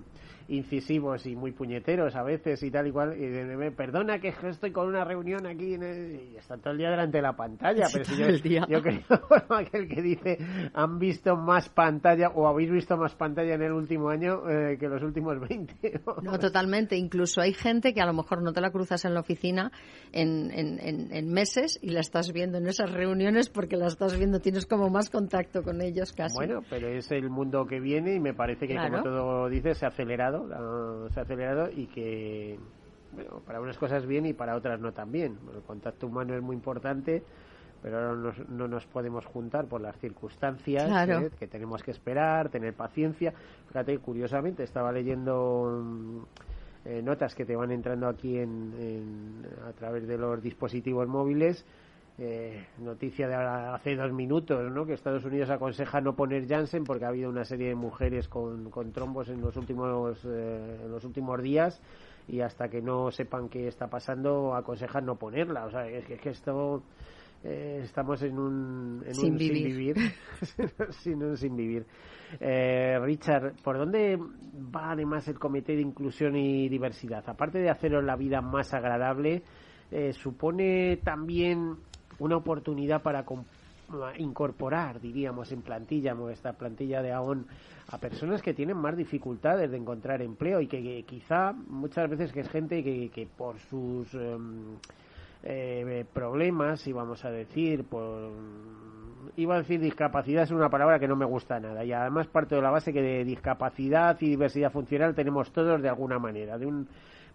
incisivos y muy puñeteros a veces y tal y cual. Y me perdona que estoy con una reunión aquí y está todo el día delante de la pantalla. pero si yo, yo creo, aquel que dice, han visto más pantalla o habéis visto más pantalla en el último año eh, que los últimos 20. ¿no? totalmente. Incluso hay gente que a lo mejor no te la cruzas en la oficina en, en, en, meses y la estás viendo en esas reuniones porque la estás viendo, tienes como más contacto con ellos casi. Bueno, pero es el mundo que viene y me parece que, como todo dices, se ha acelerado se ha acelerado y que, bueno, para unas cosas bien y para otras no tan bien. el contacto humano es muy importante, pero ahora no nos podemos juntar por las circunstancias ¿eh? que tenemos que esperar, tener paciencia. Fíjate, curiosamente, estaba leyendo mm, eh, notas que te van entrando aquí en, a través de los dispositivos móviles eh, noticia de hace dos minutos, ¿no? Que Estados Unidos aconseja no poner Janssen porque ha habido una serie de mujeres con, con trombos en los últimos eh, en los últimos días y hasta que no sepan qué está pasando aconsejan no ponerla. O sea, es que, esto eh, estamos en un, sin, vivir. sin vivir, sin, vivir. Richard, ¿por dónde va además el Comité de Inclusión y Diversidad? Aparte de haceros la vida más agradable, supone también una oportunidad para incorporar, diríamos, en plantilla, esta plantilla de AON, a personas que tienen más dificultades de encontrar empleo y que, quizá muchas veces que es gente que, que por sus em, eh, problemas, íbamos a decir, por iba a decir discapacidad es una palabra que no me gusta nada. Y además parte de la base que de discapacidad y diversidad funcional tenemos todos de alguna manera, de un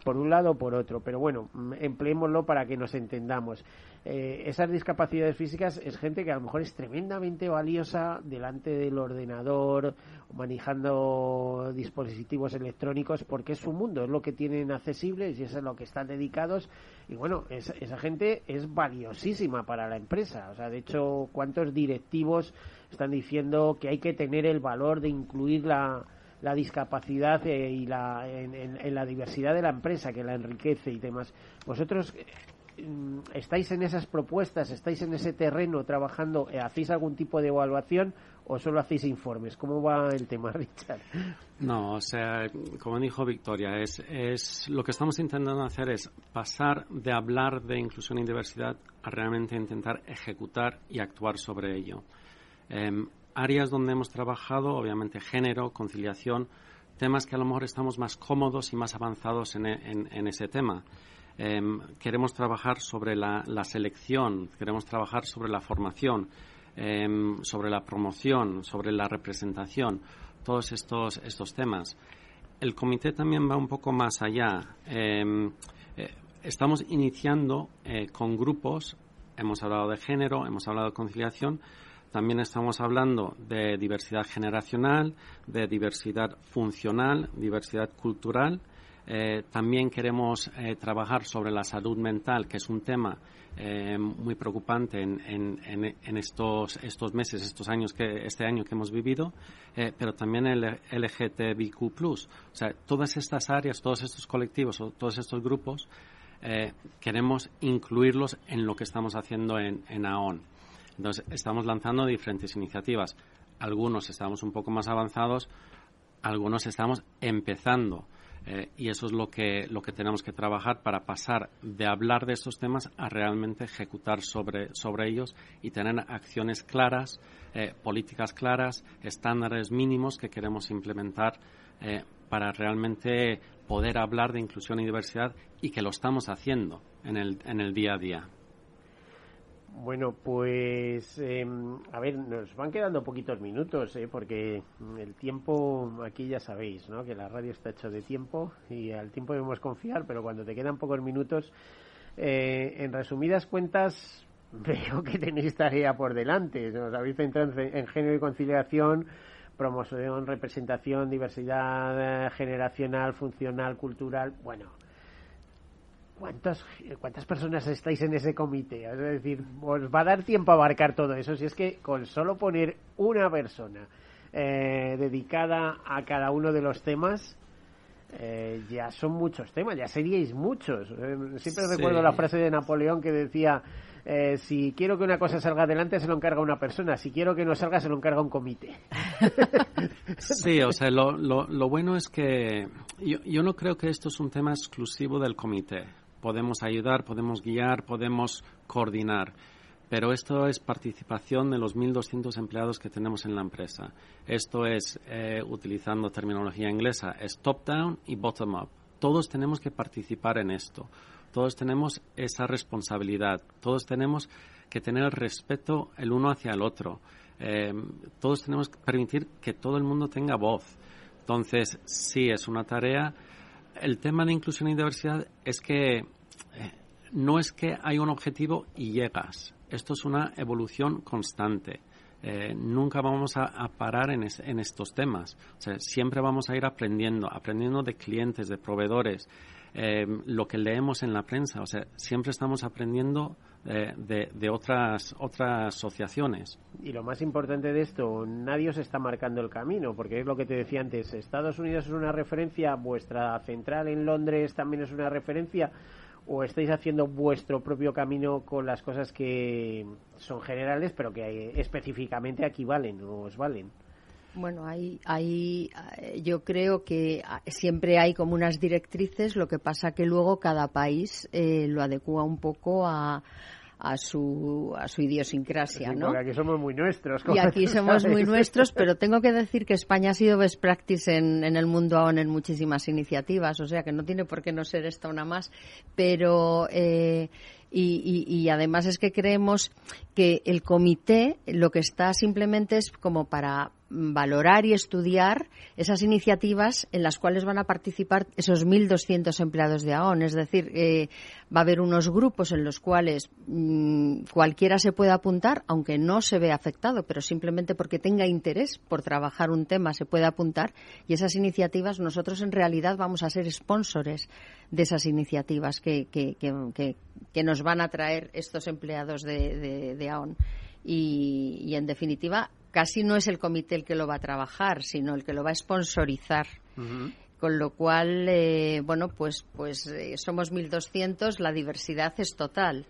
por un lado o por otro, pero bueno, mm, empleémoslo para que nos entendamos. Eh, esas discapacidades físicas es gente que a lo mejor es tremendamente valiosa delante del ordenador, manejando dispositivos electrónicos, porque es su mundo, es lo que tienen accesible y es a lo que están dedicados. Y bueno, esa gente es valiosísima para la empresa. O sea, de hecho, ¿cuántos directivos están diciendo que hay que tener el valor de incluir la la discapacidad eh, y la, en, la diversidad de la empresa que la enriquece y demás. Vosotros eh, estáis en esas propuestas, estáis en ese terreno trabajando, eh, hacéis algún tipo de evaluación o solo hacéis informes? ¿Cómo va el tema, Richard? No, o sea, como dijo Victoria, es, es lo que estamos intentando hacer es pasar de hablar de inclusión y diversidad a realmente intentar ejecutar y actuar sobre ello. Em, áreas donde hemos trabajado, obviamente género, conciliación, temas que a lo mejor estamos más cómodos y más avanzados en, en, ese tema. Em, queremos trabajar sobre la, selección, queremos trabajar sobre la formación, em, sobre la promoción, sobre la representación, todos estos, estos temas. El comité también va un poco más allá. Em, eh, estamos iniciando eh, con grupos, hemos hablado de género, hemos hablado de conciliación, también estamos hablando de diversidad generacional, de diversidad funcional, diversidad cultural. Eh, también queremos eh, trabajar sobre la salud mental, que es un tema eh, muy preocupante en, estos, estos meses, estos años que, este año que hemos vivido, pero también el LGTBIQ+. O sea, todas estas áreas, todos estos colectivos o todos estos grupos, queremos incluirlos en lo que estamos haciendo en, en AON. Entonces, estamos lanzando diferentes iniciativas. Algunos estamos un poco más avanzados, algunos estamos empezando. Eh, y eso es lo que, lo que tenemos que trabajar para pasar de hablar de estos temas a realmente ejecutar sobre, sobre ellos y tener acciones claras, eh, políticas claras, estándares mínimos que queremos implementar eh, para realmente poder hablar de inclusión y diversidad y que lo estamos haciendo en el, en el día a día. Bueno, pues em, a ver, nos van quedando poquitos minutos, ¿eh? porque el tiempo aquí ya sabéis, ¿no? Que la radio está hecho de tiempo y al tiempo debemos confiar, pero cuando te quedan pocos minutos, eh, en resumidas cuentas, veo que tenéis tarea por delante. Os habéis centrado en género y conciliación, promoción, representación, diversidad eh, generacional, funcional, cultural. Bueno, ¿Cuántas, ¿Cuántas personas estáis en ese comité? Es decir, ¿os va a dar tiempo a abarcar todo eso? Si es que con solo poner una persona eh, dedicada a cada uno de los temas, eh, ya son muchos temas, ya seríais muchos. Eh, siempre recuerdo la frase de Napoleón que decía, si quiero que una cosa salga adelante se lo encarga una persona, si quiero que no salga se lo encarga un comité. Sí, o sea, lo, lo, lo bueno es que yo, yo no creo que esto es un tema exclusivo del comité podemos ayudar, podemos guiar, podemos coordinar. Pero esto es participación de los 1.200 empleados que tenemos en la empresa. Esto es, eh, utilizando terminología inglesa, es top-down y bottom-up. Todos tenemos que participar en esto. Todos tenemos esa responsabilidad. Todos tenemos que tener respeto el uno hacia el otro. Eh, todos tenemos que permitir que todo el mundo tenga voz. Entonces, sí, es una tarea el tema de inclusión y diversidad es que eh, no es que hay un objetivo y llegas. Esto es una evolución constante. Eh, nunca vamos a, parar en, estos temas. siempre vamos a ir aprendiendo, aprendiendo de clientes, de proveedores, eh, lo que leemos en la prensa. O sea, siempre estamos aprendiendo de, otras, otras asociaciones. Y lo más importante de esto, nadie os está marcando el camino, porque es lo que te decía antes, Estados Unidos es una referencia, vuestra central en Londres también es una referencia, o estáis haciendo vuestro propio camino con las cosas que son generales, pero que específicamente aquí valen o os valen. Bueno, hay, hay, eh, yo creo que ah, siempre hay como unas directrices, lo que pasa que luego cada país eh, lo adecua un poco a, a su, a su idiosincrasia, ¿no? Porque aquí somos muy nuestros. Y aquí somos muy nuestros, pero tengo que decir que España ha sido best practice en, en el mundo aún en muchísimas iniciativas, o sea que no tiene por qué no ser esta una más, pero... Eh, y, y, además es que creemos que el comité lo que está simplemente es como para valorar y estudiar esas iniciativas en las cuales van a participar esos 1.200 empleados de AON. Es decir, eh, va a haber unos grupos en los cuales mm, cualquiera se puede apuntar, aunque no se vea afectado, pero simplemente porque tenga interés por trabajar un tema se puede apuntar. Y esas iniciativas nosotros en realidad vamos a ser sponsores de esas iniciativas que, que, que, nos van a traer estos empleados de, de, AON. Y, y, en definitiva casi no es el comité el que lo va a trabajar, sino el que lo va a sponsorizar. Con lo cual, eh, bueno, pues, pues eh, somos 1.200, la diversidad es total.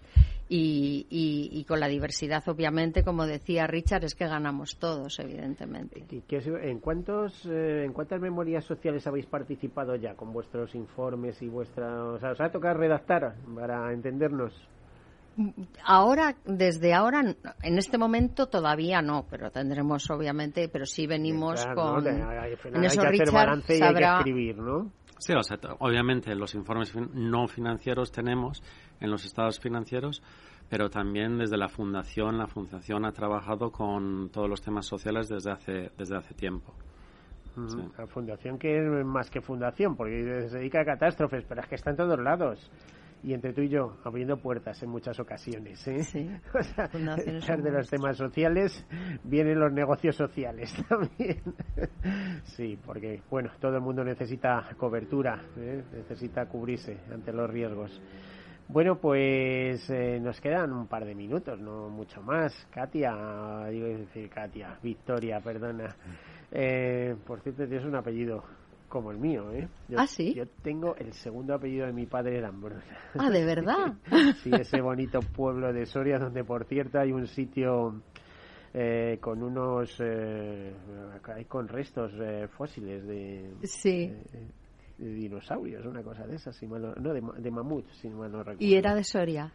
y, y, con la diversidad, obviamente, como decía Richard, es que ganamos todos, evidentemente. ¿En, cuántos, eh, ¿En cuántas memorias sociales habéis participado ya con vuestros informes y vuestras... O sea, ¿os ha tocado redactar para entendernos? Ahora, desde ahora, en este momento todavía no, pero tendremos obviamente, pero sí venimos con. en eso Richard sabrá... escribir, ¿no? Sí, o sea, obviamente los informes no financieros tenemos en los estados financieros, pero también desde la fundación, la fundación ha trabajado con todos los temas sociales desde hace desde hace tiempo. La fundación que es más que fundación, porque se dedica a catástrofes, pero es que está en todos lados y entre tú y yo abriendo puertas en muchas ocasiones. ¿eh? Sí, o sea, de los temas sociales vienen los negocios sociales también. sí, porque bueno, todo el mundo necesita cobertura, ¿eh? necesita cubrirse ante los riesgos. Bueno, pues eh, nos quedan un par de minutos, no mucho más. Katia, digo decir Katia, Victoria, perdona. Eh, por cierto, tienes un apellido como el mío, ¿eh? Yo, ¿Ah, sí? Yo tengo el segundo apellido de mi padre, era Ambrose. Ah, ¿de verdad? sí, ese bonito pueblo de Soria, donde por cierto hay un sitio eh, con unos... Eh, con restos eh, fósiles de... Sí. de dinosaurios, una cosa de esas, si no, de, de mamut, si mal no recuerdo. ¿Y era de Soria?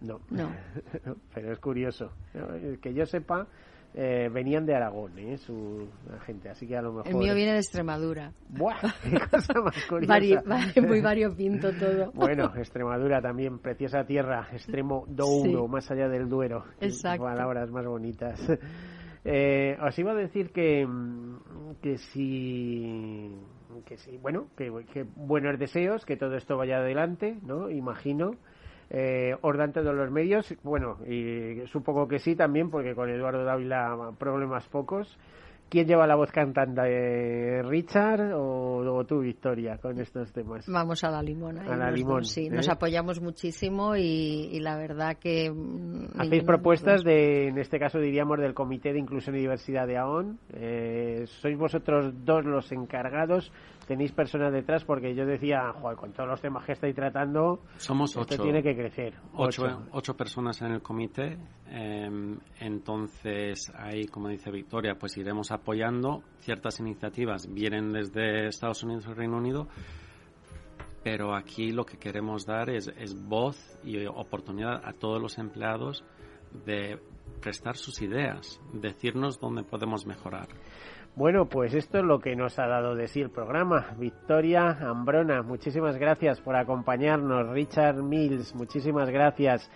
No. No. Pero es curioso. Que yo sepa, eh, venían de Aragón, ¿eh? su gente, así que a lo mejor... El mío viene de Extremadura. ¡Buah! ¡Qué cosa más curiosa! muy variopinto todo. bueno, Extremadura también, preciosa tierra, extremo do uno, más allá del Duero. Exacto. Palabras más bonitas. Eh, os iba a decir que, que si que sí, bueno, que, que buenos deseos, que todo esto vaya adelante, ¿no? Imagino eh, ordante de los medios. Bueno, y supongo que sí también, porque con Eduardo Dávila problemas pocos. ¿Quién lleva la voz cantando? Eh, ¿Richard o, tú, Victoria, con estos temas? Vamos a la limón. A la limón. sí, nos ¿eh? apoyamos muchísimo y, la verdad que... Mm, Hacéis propuestas de, en este caso diríamos, del Comité de Inclusión y Diversidad de AON. Eh, ¿Sois vosotros dos los encargados? ¿Tenéis personas detrás? Porque yo decía, joder, con todos los temas que estáis tratando, Somos ocho, tiene que crecer. Ocho, ocho. personas en el comité. Em, entonces, ahí, como dice Victoria, pues iremos apoyando ciertas iniciativas, vienen desde Estados Unidos y Reino Unido, pero aquí lo que queremos dar es, es voz y oportunidad a todos los empleados de prestar sus ideas, decirnos dónde podemos mejorar. Bueno, pues esto es lo que nos ha dado de sí el programa. Victoria Ambrona, muchísimas gracias por acompañarnos. Richard Mills, muchísimas gracias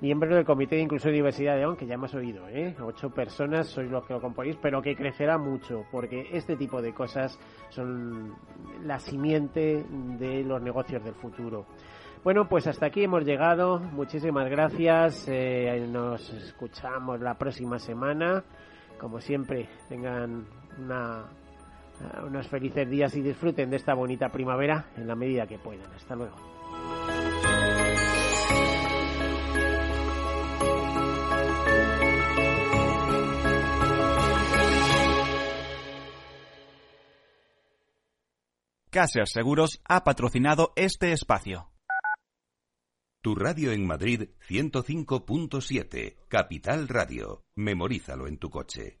miembros del Comité de Inclusión y Diversidad de León, que ya hemos oído, ¿eh? Ocho personas sois los que lo componéis, pero que crecerá mucho, porque este tipo de cosas son la simiente de los negocios del futuro. Bueno, pues hasta aquí hemos llegado. Muchísimas gracias. Eh, nos escuchamos la próxima semana. Como siempre, tengan una, unos felices días y disfruten de esta bonita primavera en la medida que puedan. Hasta luego. Caser Seguros ha patrocinado este espacio. Tu radio en Madrid 105.7, Capital Radio. Memorízalo en tu coche.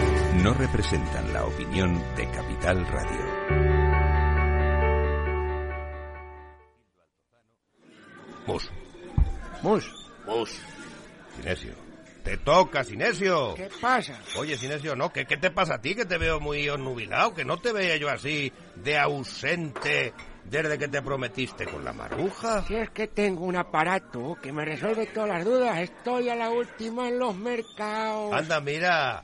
No representan la opinión de Capital Radio. Mus. Mus. Mus. Sinesio. Te toca, Sinesio. ¿Qué pasa? Oye, Sinesio, no, ¿qué, ¿qué te pasa a ti? Que te veo muy onnubilado, que no te veía yo así de ausente desde que te prometiste con la maruja. Si es que tengo un aparato que me resuelve todas las dudas, estoy a la última en los mercados. Anda, mira,